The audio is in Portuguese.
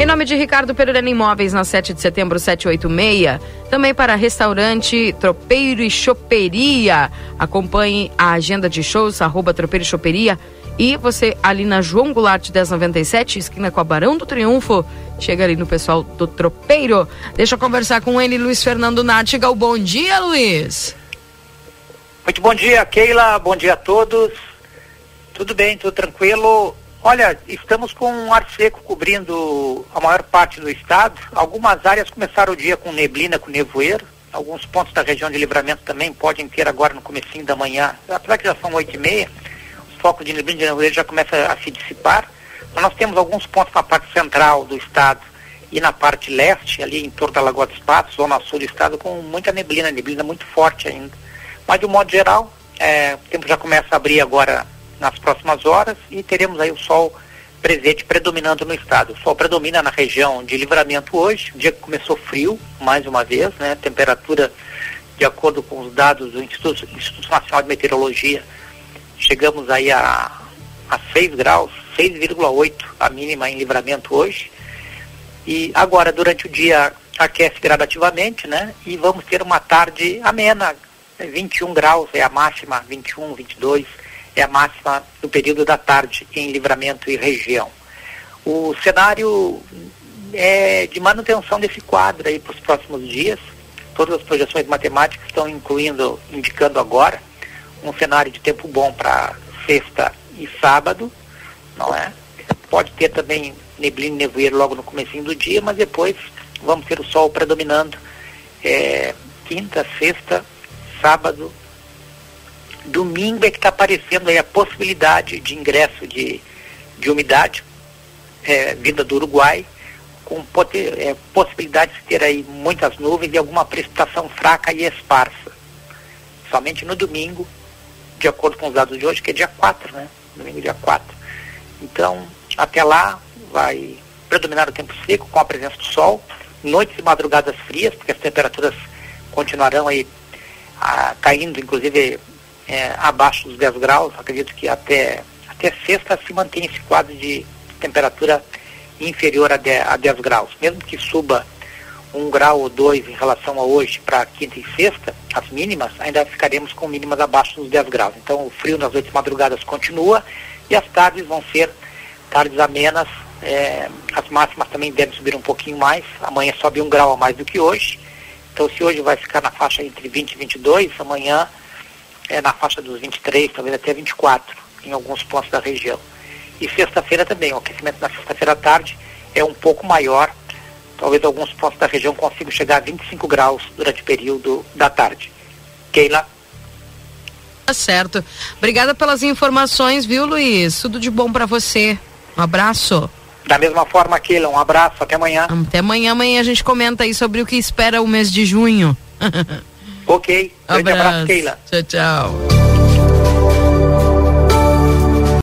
Em nome de Ricardo Pereira Imóveis, na 7 de setembro, 786. Também para restaurante Tropeiro e Choperia. Acompanhe a agenda de shows, arroba Tropeiro e Choperia. E você ali na João Goulart 1097, esquina com a Barão do Triunfo, chega ali no pessoal do Tropeiro. Deixa eu conversar com ele, Luiz Fernando Nartigal. Bom dia, Luiz. Muito bom dia, Keila. Bom dia a todos. Tudo bem, tudo tranquilo. Olha, estamos com um ar seco cobrindo a maior parte do estado. Algumas áreas começaram o dia com neblina, com nevoeiro. Alguns pontos da região de livramento também podem ter agora no comecinho da manhã, apesar que já são oito e meia, os focos de neblina e de nevoeiro já começam a se dissipar. Mas nós temos alguns pontos na parte central do estado e na parte leste, ali em torno da Lagoa dos Patos, zona sul do estado, com muita neblina, neblina muito forte ainda. Mas de um modo geral, é, o tempo já começa a abrir agora nas próximas horas e teremos aí o sol presente predominando no estado. O sol predomina na região de livramento hoje, o dia que começou frio, mais uma vez, né? Temperatura, de acordo com os dados do Instituto, Instituto Nacional de Meteorologia, chegamos aí a, a 6 graus, 6,8 a mínima em livramento hoje. E agora, durante o dia, aquece gradativamente, né? E vamos ter uma tarde amena, 21 graus é a máxima, 21, 22 é a máxima no período da tarde em livramento e região. O cenário é de manutenção desse quadro aí para os próximos dias. Todas as projeções matemáticas estão incluindo, indicando agora, um cenário de tempo bom para sexta e sábado, não é? Pode ter também neblina e nevoeiro logo no começo do dia, mas depois vamos ter o sol predominando é, quinta, sexta, sábado Domingo é que está aparecendo aí a possibilidade de ingresso de, de umidade é, vinda do Uruguai, com é, possibilidade de ter aí muitas nuvens e alguma precipitação fraca e esparsa. Somente no domingo, de acordo com os dados de hoje, que é dia 4, né? Domingo dia 4. Então, até lá vai predominar o tempo seco com a presença do sol, noites e madrugadas frias, porque as temperaturas continuarão aí ah, caindo, inclusive é, abaixo dos 10 graus, acredito que até, até sexta se mantém esse quadro de temperatura inferior a 10, a 10 graus. Mesmo que suba um grau ou dois em relação a hoje para quinta e sexta, as mínimas, ainda ficaremos com mínimas abaixo dos 10 graus. Então o frio nas noites madrugadas continua e as tardes vão ser tardes amenas. É, as máximas também devem subir um pouquinho mais. Amanhã sobe um grau a mais do que hoje. Então se hoje vai ficar na faixa entre 20 e 22, amanhã é, na faixa dos 23, talvez até 24, em alguns pontos da região. E sexta-feira também, o aquecimento na sexta-feira à tarde é um pouco maior, talvez alguns pontos da região consigam chegar a 25 graus durante o período da tarde. Keila. Tá certo. Obrigada pelas informações, viu, Luiz? Tudo de bom para você. Um abraço. Da mesma forma, Keila, um abraço, até amanhã. Até amanhã, amanhã a gente comenta aí sobre o que espera o mês de junho. Ok. Grande abraço, abraço Keila. Tchau, tchau.